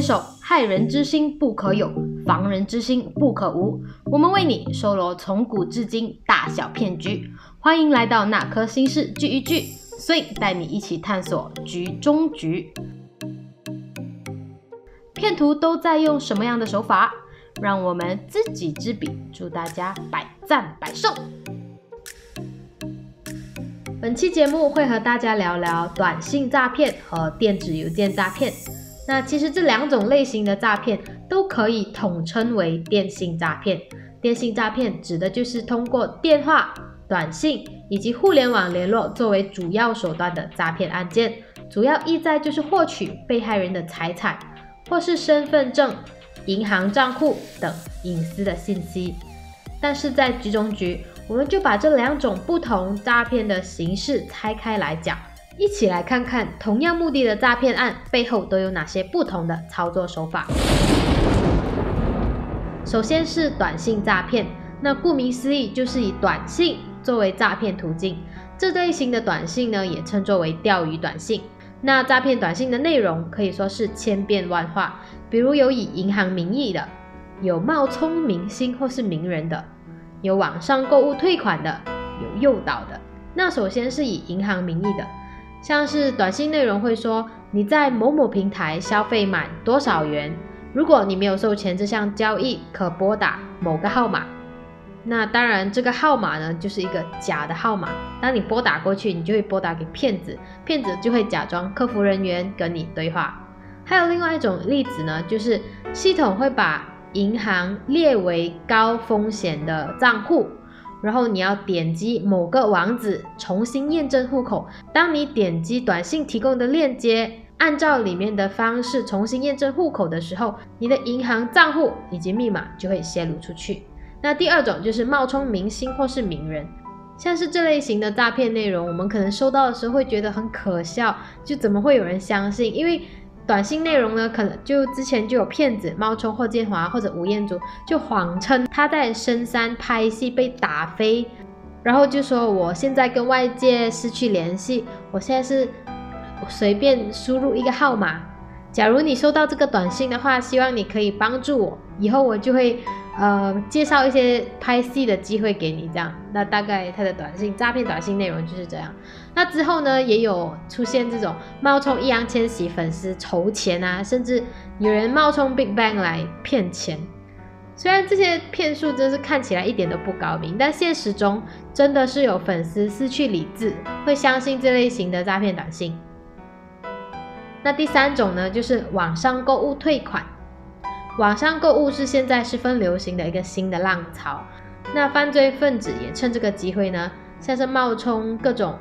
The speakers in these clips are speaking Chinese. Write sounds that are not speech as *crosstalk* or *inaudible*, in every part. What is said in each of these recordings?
坚守害人之心不可有，防人之心不可无。我们为你收罗从古至今大小骗局，欢迎来到那颗心事聚一聚，所以带你一起探索局中局。骗徒都在用什么样的手法？让我们知己知彼，祝大家百战百胜。本期节目会和大家聊聊短信诈骗和电子邮件诈骗。那其实这两种类型的诈骗都可以统称为电信诈骗。电信诈骗指的就是通过电话、短信以及互联网联络作为主要手段的诈骗案件，主要意在就是获取被害人的财产或是身份证、银行账户等隐私的信息。但是在局中局。我们就把这两种不同诈骗的形式拆开来讲，一起来看看同样目的的诈骗案背后都有哪些不同的操作手法。首先是短信诈骗，那顾名思义就是以短信作为诈骗途径。这类型的短信呢，也称作为钓鱼短信。那诈骗短信的内容可以说是千变万化，比如有以银行名义的，有冒充明星或是名人的。有网上购物退款的，有诱导的。那首先是以银行名义的，像是短信内容会说你在某某平台消费满多少元，如果你没有授权这项交易，可拨打某个号码。那当然，这个号码呢就是一个假的号码。当你拨打过去，你就会拨打给骗子，骗子就会假装客服人员跟你对话。还有另外一种例子呢，就是系统会把银行列为高风险的账户，然后你要点击某个网址重新验证户口。当你点击短信提供的链接，按照里面的方式重新验证户口的时候，你的银行账户以及密码就会泄露出去。那第二种就是冒充明星或是名人，像是这类型的诈骗内容，我们可能收到的时候会觉得很可笑，就怎么会有人相信？因为短信内容呢，可能就之前就有骗子冒充霍建华或者吴彦祖，就谎称他在深山拍戏被打飞，然后就说我现在跟外界失去联系，我现在是随便输入一个号码。假如你收到这个短信的话，希望你可以帮助我，以后我就会。呃，介绍一些拍戏的机会给你，这样，那大概他的短信诈骗短信内容就是这样。那之后呢，也有出现这种冒充易烊千玺粉丝筹钱啊，甚至有人冒充 Big Bang 来骗钱。虽然这些骗术真是看起来一点都不高明，但现实中真的是有粉丝失去理智，会相信这类型的诈骗短信。那第三种呢，就是网上购物退款。网上购物是现在十分流行的一个新的浪潮，那犯罪分子也趁这个机会呢，像是冒充各种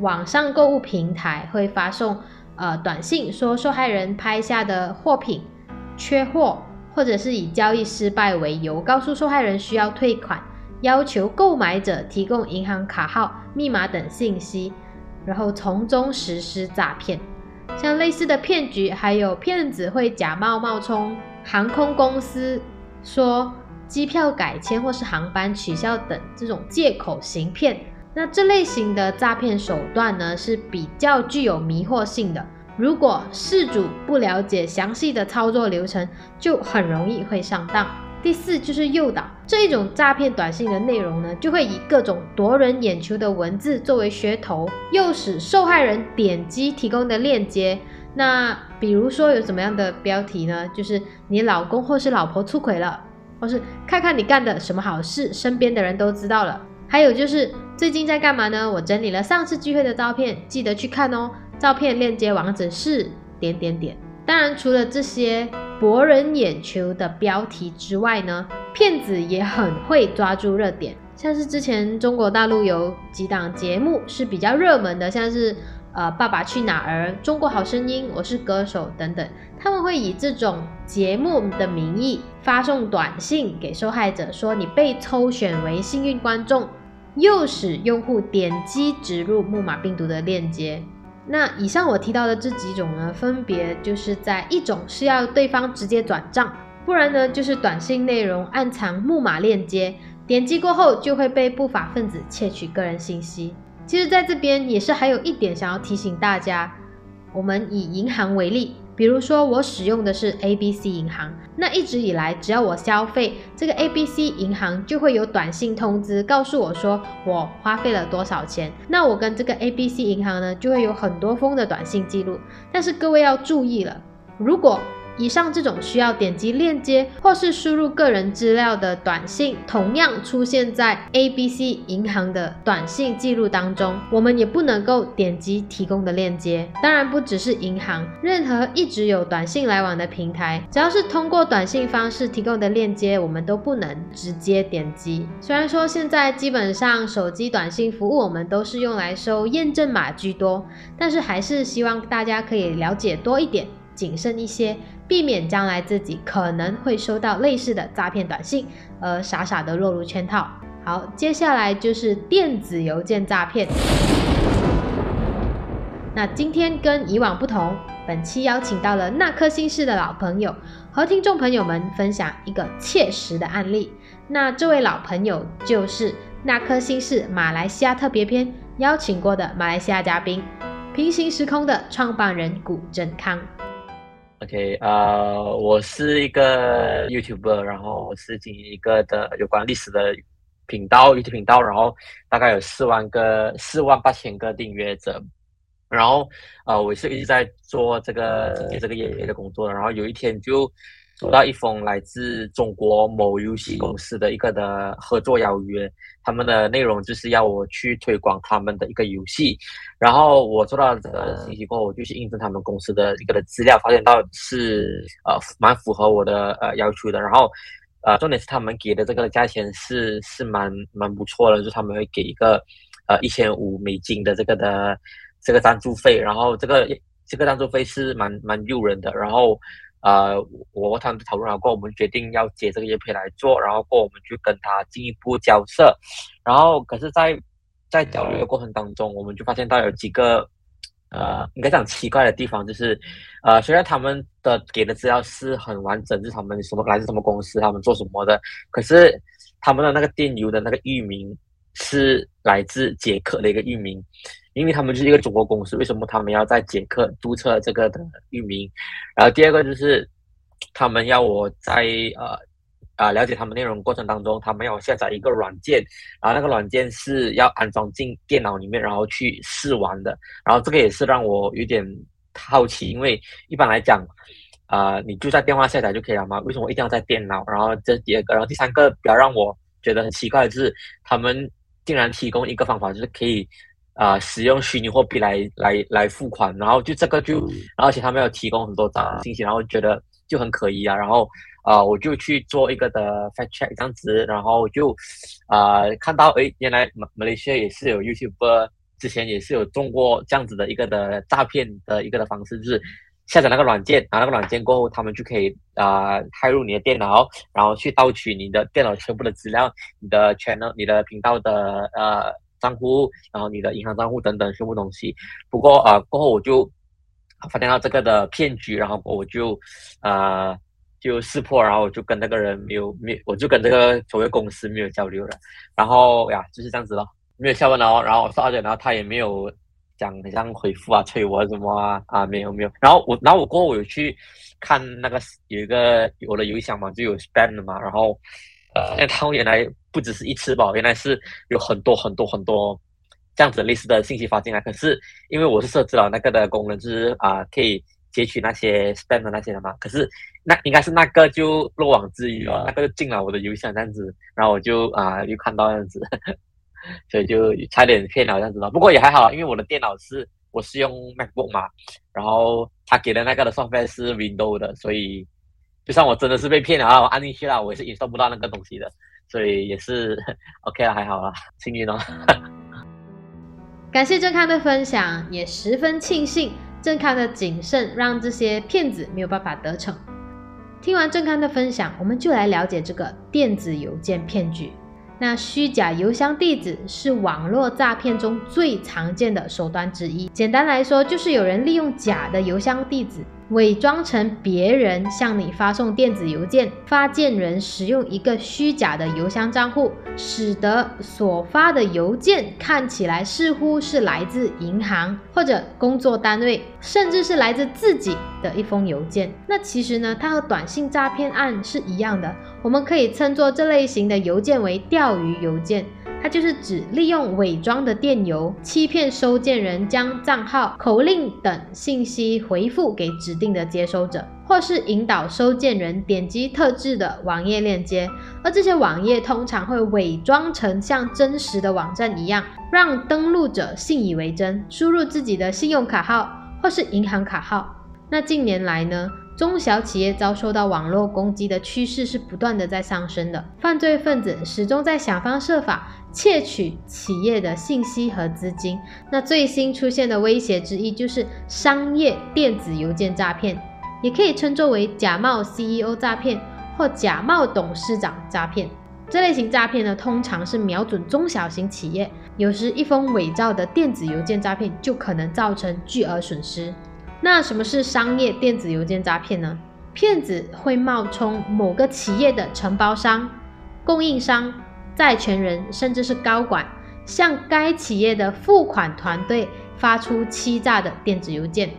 网上购物平台，会发送呃短信说受害人拍下的货品缺货，或者是以交易失败为由，告诉受害人需要退款，要求购买者提供银行卡号、密码等信息，然后从中实施诈骗。像类似的骗局，还有骗子会假冒冒充。航空公司说机票改签或是航班取消等这种借口行骗，那这类型的诈骗手段呢是比较具有迷惑性的。如果事主不了解详细的操作流程，就很容易会上当。第四就是诱导这一种诈骗短信的内容呢，就会以各种夺人眼球的文字作为噱头，诱使受害人点击提供的链接。那比如说有什么样的标题呢？就是你老公或是老婆出轨了，或是看看你干的什么好事，身边的人都知道了。还有就是最近在干嘛呢？我整理了上次聚会的照片，记得去看哦。照片链接网址是点点点。当然，除了这些博人眼球的标题之外呢，骗子也很会抓住热点，像是之前中国大陆有几档节目是比较热门的，像是。呃，爸爸去哪儿？中国好声音，我是歌手等等，他们会以这种节目的名义发送短信给受害者，说你被抽选为幸运观众，诱使用户点击植入木马病毒的链接。那以上我提到的这几种呢，分别就是在一种是要对方直接转账，不然呢就是短信内容暗藏木马链接，点击过后就会被不法分子窃取个人信息。其实，在这边也是还有一点想要提醒大家，我们以银行为例，比如说我使用的是 A B C 银行，那一直以来只要我消费，这个 A B C 银行就会有短信通知告诉我说我花费了多少钱。那我跟这个 A B C 银行呢，就会有很多封的短信记录。但是各位要注意了，如果以上这种需要点击链接或是输入个人资料的短信，同样出现在 A B C 银行的短信记录当中，我们也不能够点击提供的链接。当然，不只是银行，任何一直有短信来往的平台，只要是通过短信方式提供的链接，我们都不能直接点击。虽然说现在基本上手机短信服务我们都是用来收验证码居多，但是还是希望大家可以了解多一点。谨慎一些，避免将来自己可能会收到类似的诈骗短信，而傻傻的落入圈套。好，接下来就是电子邮件诈骗。那今天跟以往不同，本期邀请到了那颗心事的老朋友，和听众朋友们分享一个切实的案例。那这位老朋友就是那颗心事马来西亚特别篇邀请过的马来西亚嘉宾，平行时空的创办人古振康。OK，呃，我是一个 YouTuber，然后我是经营一个的有关历史的频道，YouTube 频道，然后大概有四万个、四万八千个订阅者，然后呃，我是一直在做这个这个业的工作，然后有一天就。收到一封来自中国某游戏公司的一个的合作邀约，他们的内容就是要我去推广他们的一个游戏，然后我收到这个信息过后，我就去印证他们公司的一个的资料，发现到是呃蛮符合我的呃要求的，然后呃重点是他们给的这个价钱是是蛮蛮不错的，就是他们会给一个呃一千五美金的这个的这个赞助费，然后这个这个赞助费是蛮蛮诱人的，然后。呃，我和他们讨论了过，我们决定要接这个叶片来做，然后过我们去跟他进一步交涉，然后可是，在在交流的过程当中，我们就发现到有几个呃，应该讲奇怪的地方，就是呃，虽然他们的给的资料是很完整，是他们什么来自什么公司，他们做什么的，可是他们的那个电邮的那个域名是来自捷克的一个域名。因为他们就是一个中国公司，为什么他们要在捷克注册这个的域名？然后第二个就是，他们要我在呃啊了解他们内容过程当中，他们要我下载一个软件，然后那个软件是要安装进电脑里面，然后去试玩的。然后这个也是让我有点好奇，因为一般来讲，啊你就在电话下载就可以了吗？为什么一定要在电脑？然后这第二个，然后第三个比较让我觉得很奇怪的是，他们竟然提供一个方法，就是可以。啊，使用虚拟货币来来来付款，然后就这个就，而且他们有提供很多张信息，然后觉得就很可疑啊，然后啊，我就去做一个的 fact check 这样子，然后就啊看到诶，原来马马来西亚也是有 YouTube，之前也是有中过这样子的一个的诈骗的一个的方式，就是下载那个软件，拿那个软件过后，他们就可以啊，开入你的电脑，然后去盗取你的电脑全部的资料，你的 channel、你的频道的呃。账户，然后你的银行账户等等全部东西。不过啊，过后我就发现到这个的骗局，然后我就啊就识破，然后我就跟那个人没有没有，我就跟这个所谓公司没有交流了。然后呀，就是这样子了，没有下文了。然后我说而且，然后他也没有讲像回复啊、催我什么啊啊，没有没有。然后我然后我过后我有去看那个有一个我的邮箱嘛，就有 spam 的嘛，然后。呃，他原来不只是一次吧，原来是有很多很多很多这样子类似的信息发进来。可是因为我是设置了那个的功能，就是啊可以截取那些 spam 的那些的嘛。可是那应该是那个就漏网之鱼了，那个就进了我的邮箱这样子，然后我就啊又看到这样子，所以就差点骗了这样子了。不过也还好，因为我的电脑是我是用 MacBook 嘛，然后他给的那个的算法是 Windows 的，所以。就算我真的是被骗了啊，我按进去了，我也是隐收不到那个东西的，所以也是 *laughs* OK 了，还好啦，幸运哦。感谢郑康的分享，也十分庆幸郑康的谨慎让这些骗子没有办法得逞。听完郑康的分享，我们就来了解这个电子邮件骗局。那虚假邮箱地址是网络诈骗中最常见的手段之一。简单来说，就是有人利用假的邮箱地址。伪装成别人向你发送电子邮件，发件人使用一个虚假的邮箱账户，使得所发的邮件看起来似乎是来自银行或者工作单位，甚至是来自自己的一封邮件。那其实呢，它和短信诈骗案是一样的，我们可以称作这类型的邮件为钓鱼邮件。它就是指利用伪装的电邮，欺骗收件人将账号、口令等信息回复给指定的接收者，或是引导收件人点击特制的网页链接。而这些网页通常会伪装成像真实的网站一样，让登录者信以为真，输入自己的信用卡号或是银行卡号。那近年来呢？中小企业遭受到网络攻击的趋势是不断的在上升的，犯罪分子始终在想方设法窃取企业的信息和资金。那最新出现的威胁之一就是商业电子邮件诈骗，也可以称作为假冒 CEO 诈骗或假冒董事长诈骗。这类型诈骗呢，通常是瞄准中小型企业，有时一封伪造的电子邮件诈骗就可能造成巨额损失。那什么是商业电子邮件诈骗呢？骗子会冒充某个企业的承包商、供应商、债权人，甚至是高管，向该企业的付款团队发出欺诈的电子邮件。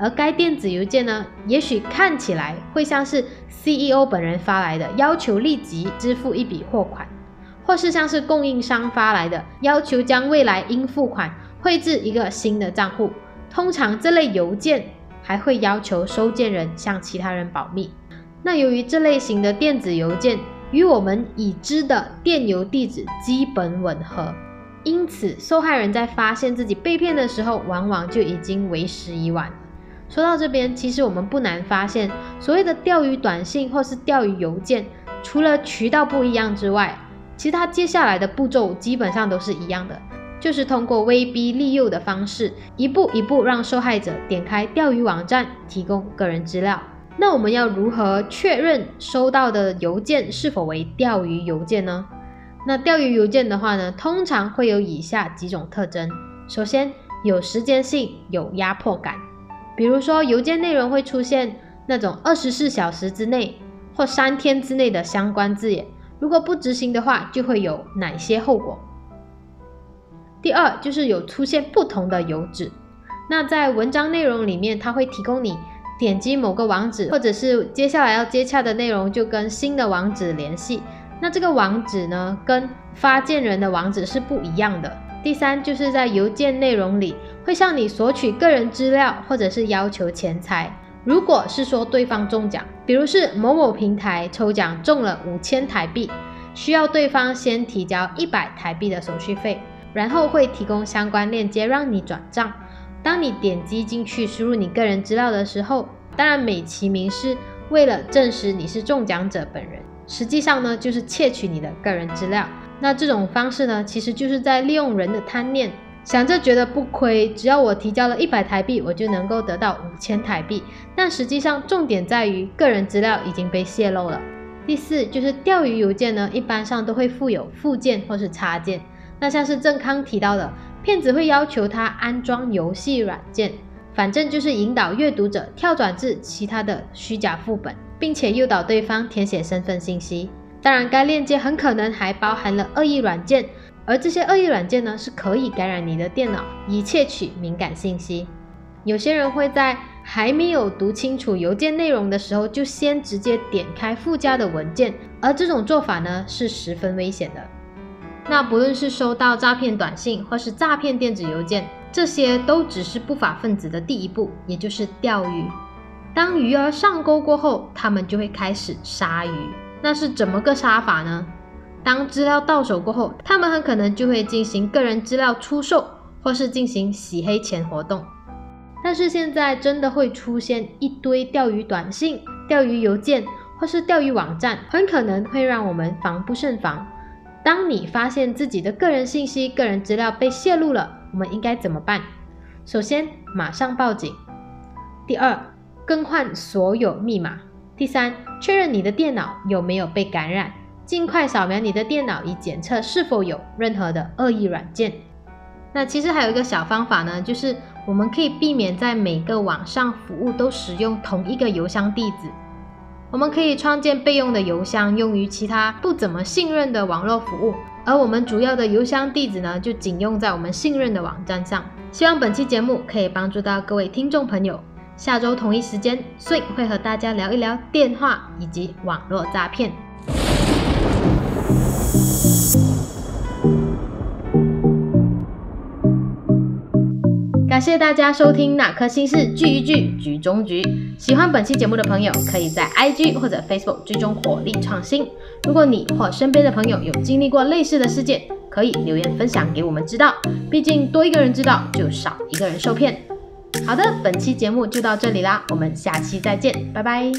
而该电子邮件呢，也许看起来会像是 CEO 本人发来的，要求立即支付一笔货款，或是像是供应商发来的，要求将未来应付款汇至一个新的账户。通常这类邮件还会要求收件人向其他人保密。那由于这类型的电子邮件与我们已知的电邮地址基本吻合，因此受害人在发现自己被骗的时候，往往就已经为时已晚。说到这边，其实我们不难发现，所谓的钓鱼短信或是钓鱼邮件，除了渠道不一样之外，其他接下来的步骤基本上都是一样的。就是通过威逼利诱的方式，一步一步让受害者点开钓鱼网站，提供个人资料。那我们要如何确认收到的邮件是否为钓鱼邮件呢？那钓鱼邮件的话呢，通常会有以下几种特征：首先，有时间性，有压迫感。比如说，邮件内容会出现那种二十四小时之内或三天之内的相关字眼，如果不执行的话，就会有哪些后果？第二就是有出现不同的邮址，那在文章内容里面，它会提供你点击某个网址，或者是接下来要接洽的内容就跟新的网址联系，那这个网址呢跟发件人的网址是不一样的。第三就是在邮件内容里会向你索取个人资料，或者是要求钱财。如果是说对方中奖，比如是某某平台抽奖中了五千台币，需要对方先提交一百台币的手续费。然后会提供相关链接让你转账。当你点击进去输入你个人资料的时候，当然美其名是为了证实你是中奖者本人，实际上呢就是窃取你的个人资料。那这种方式呢，其实就是在利用人的贪念，想着觉得不亏，只要我提交了一百台币，我就能够得到五千台币。但实际上重点在于个人资料已经被泄露了。第四就是钓鱼邮件呢，一般上都会附有附件或是插件。那像是郑康提到的，骗子会要求他安装游戏软件，反正就是引导阅读者跳转至其他的虚假副本，并且诱导对方填写身份信息。当然，该链接很可能还包含了恶意软件，而这些恶意软件呢，是可以感染你的电脑，以窃取敏感信息。有些人会在还没有读清楚邮件内容的时候，就先直接点开附加的文件，而这种做法呢，是十分危险的。那不论是收到诈骗短信，或是诈骗电子邮件，这些都只是不法分子的第一步，也就是钓鱼。当鱼儿上钩过后，他们就会开始杀鱼。那是怎么个杀法呢？当资料到手过后，他们很可能就会进行个人资料出售，或是进行洗黑钱活动。但是现在真的会出现一堆钓鱼短信、钓鱼邮件，或是钓鱼网站，很可能会让我们防不胜防。当你发现自己的个人信息、个人资料被泄露了，我们应该怎么办？首先，马上报警；第二，更换所有密码；第三，确认你的电脑有没有被感染，尽快扫描你的电脑以检测是否有任何的恶意软件。那其实还有一个小方法呢，就是我们可以避免在每个网上服务都使用同一个邮箱地址。我们可以创建备用的邮箱，用于其他不怎么信任的网络服务，而我们主要的邮箱地址呢，就仅用在我们信任的网站上。希望本期节目可以帮助到各位听众朋友。下周同一时间顺会和大家聊一聊电话以及网络诈骗。感谢大家收听《哪颗心事聚一聚局中局》。喜欢本期节目的朋友，可以在 IG 或者 Facebook 追踪火力创新。如果你或身边的朋友有经历过类似的事件，可以留言分享给我们知道。毕竟多一个人知道，就少一个人受骗。好的，本期节目就到这里啦，我们下期再见，拜拜。